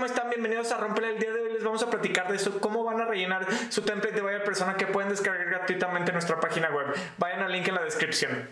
¿cómo están? Bienvenidos a Romper el día de hoy. Les vamos a platicar de eso, cómo van a rellenar su template de Buyer Persona que pueden descargar gratuitamente en nuestra página web. Vayan al link en la descripción.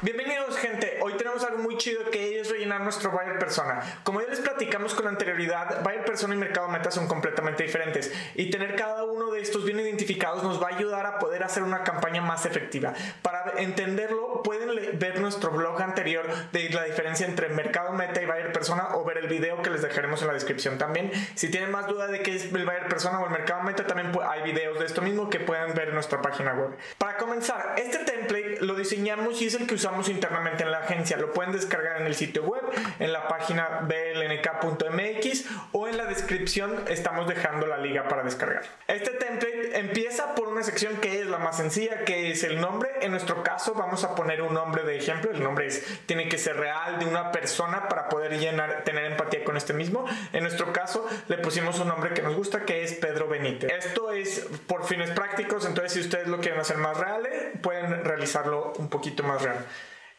Bienvenidos gente, hoy tenemos algo muy chido que es rellenar nuestro buyer persona. Como ya les platicamos con anterioridad, buyer persona y mercado meta son completamente diferentes y tener cada uno de estos bien identificados nos va a ayudar a poder hacer una campaña más efectiva. Para entenderlo pueden ver nuestro blog anterior de la diferencia entre mercado meta y buyer persona o ver el video que les dejaremos en la descripción también. Si tienen más duda de qué es el buyer persona o el mercado meta, también hay videos de esto mismo que pueden ver en nuestra página web. Para comenzar, este template lo diseñamos y es el que usamos internamente en la agencia. Lo pueden descargar en el sitio web, en la página blnk.mx o en la descripción estamos dejando la liga para descargar. Este template empieza por una sección que es la más sencilla, que es el nombre. En nuestro caso vamos a poner un nombre de ejemplo. El nombre es, tiene que ser real de una persona para poder llenar, tener empatía con este mismo. En nuestro caso le pusimos un nombre que nos gusta, que es Pedro Benítez. Esto es por fines prácticos, entonces si ustedes lo quieren hacer más real, pueden realizarlo un poquito más real.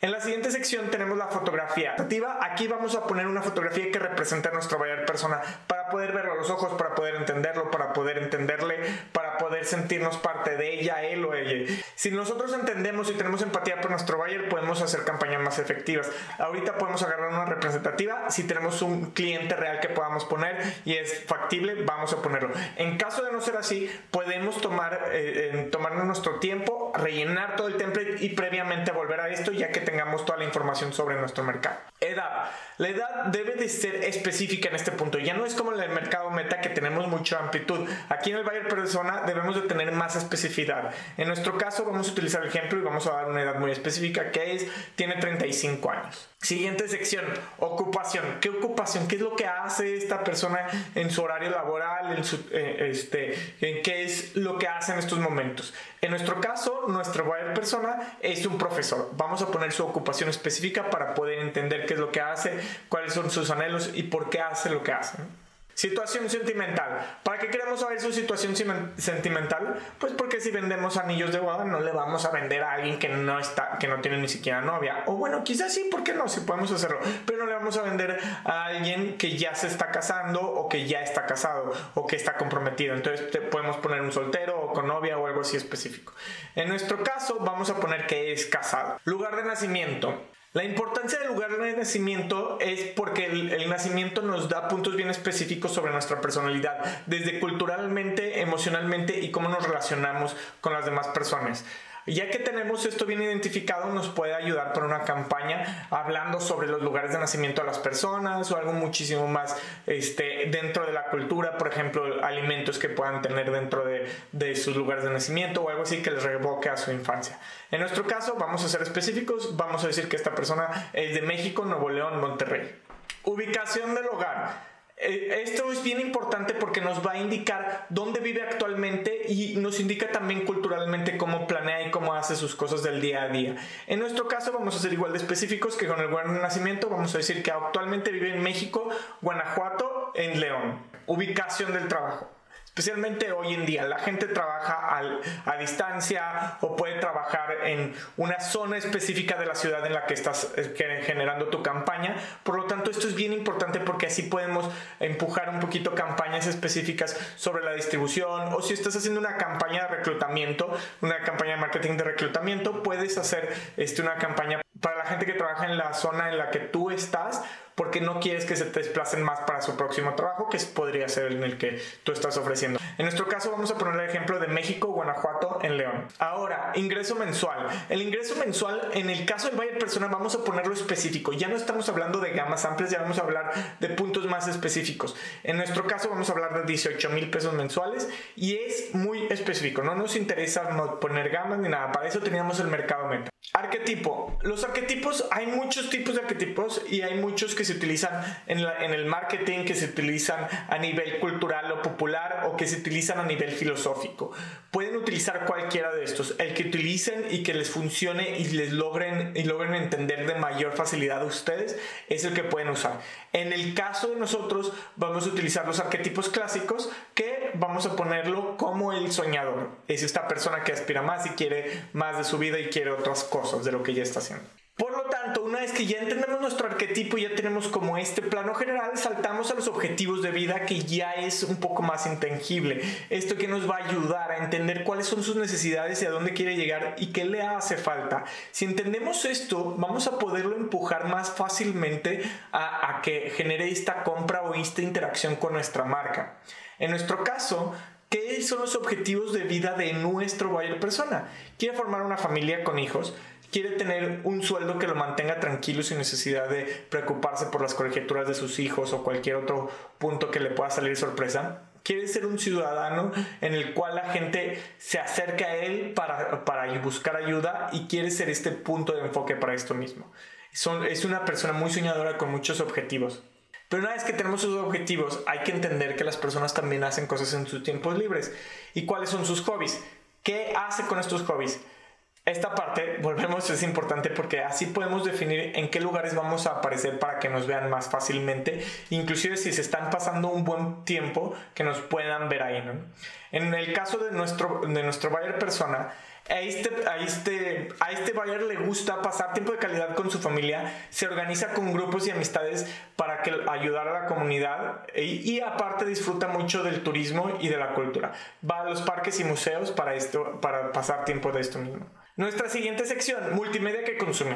En la siguiente sección tenemos la fotografía. Aquí vamos a poner una fotografía que representa a nuestro buyer persona poder verlo a los ojos, para poder entenderlo, para poder entenderle, para poder sentirnos parte de ella, él o ella. Si nosotros entendemos y tenemos empatía por nuestro buyer, podemos hacer campañas más efectivas. Ahorita podemos agarrar una representativa. Si tenemos un cliente real que podamos poner y es factible, vamos a ponerlo. En caso de no ser así, podemos tomar, eh, tomarnos nuestro tiempo, rellenar todo el template y previamente volver a esto ya que tengamos toda la información sobre nuestro mercado. Edad. La edad debe de ser específica en este punto. Ya no es como en el mercado meta que tenemos mucha amplitud. Aquí en el buyer persona debemos de tener más especificidad. En nuestro caso vamos a utilizar el ejemplo y vamos a dar una edad muy específica que es tiene 35 años. Siguiente sección, ocupación. ¿Qué ocupación? ¿Qué es lo que hace esta persona en su horario laboral? En, su, eh, este, en qué es lo que hace en estos momentos? En nuestro caso, nuestro buyer persona es un profesor. Vamos a poner su ocupación específica para poder entender qué es lo que hace, cuáles son sus anhelos y por qué hace lo que hace. Situación sentimental. ¿Para qué queremos saber su situación sentimental? Pues porque si vendemos anillos de boda no le vamos a vender a alguien que no está, que no tiene ni siquiera novia. O bueno, quizás sí, ¿por qué no? Si podemos hacerlo. Pero no le vamos a vender a alguien que ya se está casando o que ya está casado o que está comprometido. Entonces podemos poner un soltero o con novia o algo así específico. En nuestro caso vamos a poner que es casado. Lugar de nacimiento. La importancia del lugar de nacimiento es porque el, nacimiento nos da puntos bien específicos sobre nuestra personalidad, desde culturalmente, emocionalmente y cómo nos relacionamos con las demás personas. Ya que tenemos esto bien identificado, nos puede ayudar por una campaña hablando sobre los lugares de nacimiento de las personas o algo muchísimo más este, dentro de la cultura, por ejemplo, alimentos que puedan tener dentro de, de sus lugares de nacimiento o algo así que les revoque a su infancia. En nuestro caso, vamos a ser específicos, vamos a decir que esta persona es de México, Nuevo León, Monterrey. Ubicación del hogar. Eh, esto es bien importante porque nos va a indicar dónde vive actualmente y nos indica también culturalmente cómo planea y cómo hace sus cosas del día a día. En nuestro caso vamos a ser igual de específicos que con el lugar de nacimiento. Vamos a decir que actualmente vive en México, Guanajuato, en León. Ubicación del trabajo especialmente hoy en día. La gente trabaja a distancia o puede trabajar en una zona específica de la ciudad en la que estás eh, generando tu campaña. Por lo tanto, esto es bien importante porque así podemos empujar un poquito campañas específicas sobre la distribución o si estás haciendo una campaña de reclutamiento, una campaña de marketing de reclutamiento, puedes hacer este, una campaña para la gente que trabaja en la zona en la que tú estás porque no quieres que se te desplacen más para su próximo trabajo, que podría ser en el que tú estás ofreciendo. En nuestro caso vamos a poner el ejemplo de México, Guanajuato, en León. Ahora, ingreso mensual. El ingreso mensual, en el caso del buyer persona, vamos a ponerlo específico. Ya no estamos hablando de gamas amplias, ya vamos a hablar de puntos más específicos. En nuestro caso vamos a hablar de 18 mil pesos mensuales y es muy específico. No nos interesa poner gamas ni nada. Para eso teníamos el mercado meta. Arquetipo. Los arquetipos, hay muchos tipos de arquetipos y hay muchos que se utilizan en, el marketing, que se utilizan a nivel cultural o popular o que se utilizan a nivel filosófico. Pueden utilizar cualquiera de estos. El que utilicen y que les funcione y les logren, logren entender de mayor facilidad a ustedes es el que pueden usar. En el caso de nosotros vamos a utilizar los arquetipos clásicos que vamos a ponerlo como el soñador. Es esta persona que aspira más y quiere más de su vida y quiere otras cosas de lo que ya está haciendo. Tanto, una vez que ya entendemos nuestro arquetipo y ya tenemos como este plano general, saltamos a los objetivos de vida que ya es un poco más intangible. Esto que nos va a ayudar a entender cuáles son sus necesidades y a dónde quiere llegar y qué le hace falta. Si entendemos esto, vamos a poderlo empujar más fácilmente a, a que genere esta compra o esta interacción con nuestra marca. En nuestro caso, ¿Qué son los objetivos de vida de nuestro buyer persona? ¿Quiere formar una familia con hijos? Quiere tener un sueldo que lo mantenga tranquilo sin necesidad de preocuparse por las colegiaturas de sus hijos o cualquier otro punto que le pueda salir sorpresa. Quiere ser un ciudadano en el cual la gente se acerca a él para, para buscar ayuda y quiere ser este punto de enfoque para esto mismo. Es una persona muy soñadora con muchos objetivos. Pero una vez que tenemos sus objetivos, hay que entender que las personas también hacen cosas en sus tiempos libres. ¿Y cuáles son sus hobbies? ¿Qué hace con estos hobbies? Esta parte, volvemos, es importante porque así podemos definir en qué lugares vamos a aparecer para que nos vean más fácilmente, inclusive si se están pasando un buen tiempo, que nos puedan ver ahí, ¿no? En el caso de nuestro, de nuestro buyer persona, a este, a, este, a este buyer le gusta pasar tiempo de calidad con su familia, se organiza con grupos y amistades para que, ayudar a la comunidad y, y, aparte disfruta mucho del turismo y de la cultura. Va a los parques y museos para, esto, para pasar tiempo de esto mismo. Nuestra siguiente sección, multimedia que consume.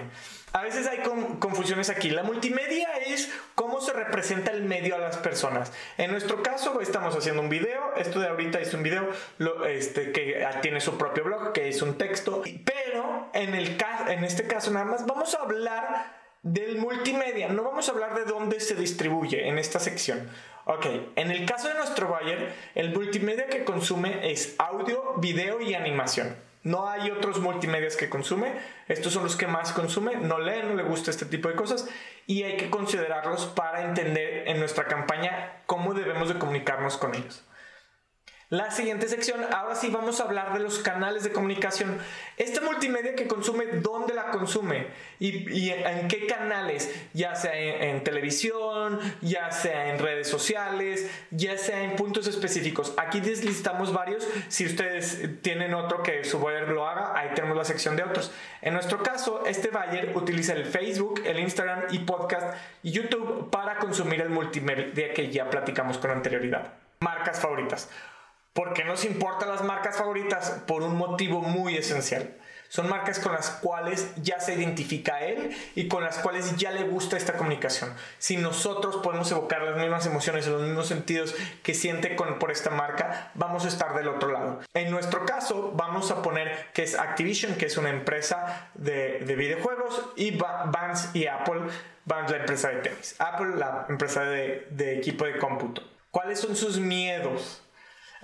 A veces hay confusiones aquí. La multimedia es cómo se representa el medio a las personas. En nuestro caso estamos haciendo un video. Esto de ahorita es un video este, que tiene su propio blog, que es un texto. Pero en, el, en este caso nada más vamos a hablar del multimedia. No vamos a hablar de dónde se distribuye en esta sección. Ok, en el caso de nuestro buyer, el multimedia que consume es audio, video y animación. No hay otros multimedias que consume. Estos son los que más consume. No lee, no le gusta este tipo de cosas. Y hay que considerarlos para entender en nuestra campaña cómo debemos de comunicarnos con ellos. La siguiente sección, ahora sí vamos a hablar de los canales de comunicación. Esta multimedia que consume, ¿dónde la consume? ¿Y, en qué canales? Ya sea en, televisión, ya sea en redes sociales, ya sea en puntos específicos. Aquí deslistamos varios. Si ustedes tienen otro que su buyer lo haga, ahí tenemos la sección de otros. En nuestro caso, este buyer utiliza el Facebook, el Instagram y podcast y YouTube para consumir el multimedia que ya platicamos con anterioridad. Marcas favoritas. ¿Por qué nos importan las marcas favoritas? Por un motivo muy esencial. Son marcas con las cuales ya se identifica él y con las cuales ya le gusta esta comunicación. Si nosotros podemos evocar las mismas emociones los mismos sentidos que siente por esta marca, vamos a estar del otro lado. En nuestro caso, vamos a poner que es Activision, que es una empresa de, videojuegos, y Vans y Apple, Vans la empresa de tenis, Apple la empresa de, de equipo de cómputo. ¿Cuáles son sus miedos?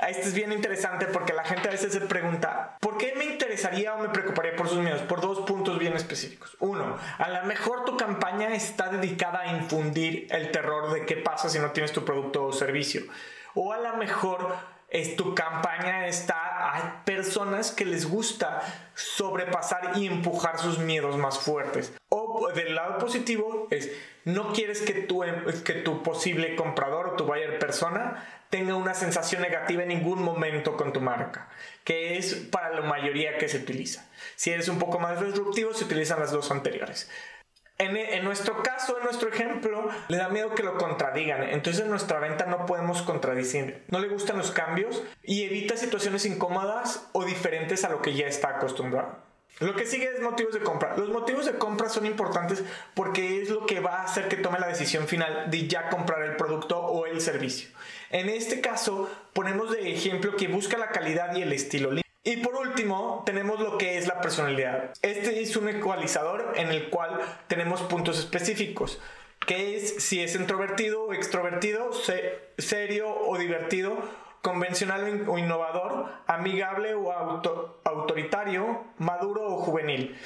Esto es bien interesante porque la gente a veces se pregunta, ¿por qué me interesaría o me preocuparía por sus miedos? Por dos puntos bien específicos. Uno, a lo mejor tu campaña está dedicada a infundir el terror de qué pasa si no tienes tu producto o servicio. O a lo mejor es, tu campaña está a personas que les gusta sobrepasar y empujar sus miedos más fuertes. O del lado positivo es, no quieres que tu, que tu posible comprador o tu buyer persona tenga una sensación negativa en ningún momento con tu marca, que es para la mayoría que se utiliza. Si eres un poco más disruptivo, se utilizan las dos anteriores. En, en, nuestro caso, en nuestro ejemplo, le da miedo que lo contradigan. Entonces en nuestra venta no podemos contradecir. No le gustan los cambios y evita situaciones incómodas o diferentes a lo que ya está acostumbrado. Lo que sigue es motivos de compra. Los motivos de compra son importantes porque es lo que va a hacer que tome la decisión final de ya comprar el producto o el servicio. En este caso, ponemos de ejemplo que busca la calidad y el estilo. Y por último, tenemos lo que es la personalidad. Este es un ecualizador en el cual tenemos puntos específicos, que es si es introvertido o extrovertido, serio o divertido convencional o innovador, amigable o autoritario, maduro o juvenil.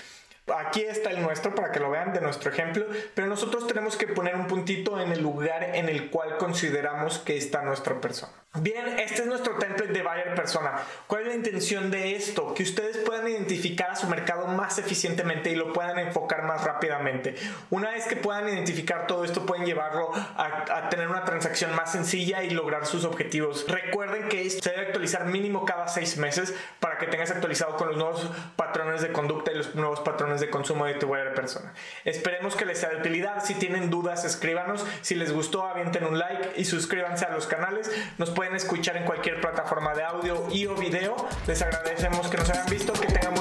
Aquí está el nuestro para que lo vean de nuestro ejemplo, pero nosotros tenemos que poner un puntito en el lugar en el cual consideramos que está nuestra persona. Bien, este es nuestro template de buyer persona. ¿Cuál es la intención de esto? Que ustedes puedan identificar a su mercado más eficientemente y lo puedan enfocar más rápidamente. Una vez que puedan identificar todo esto, pueden llevarlo a, tener una transacción más sencilla y lograr sus objetivos. Recuerden que se debe actualizar mínimo cada seis meses para que tengas actualizado con los nuevos patrones de conducta y los nuevos patrones de consumo de tu buyer persona. Esperemos que les sea de utilidad. Si tienen dudas, escríbanos. Si les gustó, avienten un like y suscríbanse a los canales. Nos pueden escuchar en cualquier plataforma de audio y o video. Les agradecemos que nos hayan visto, que tengan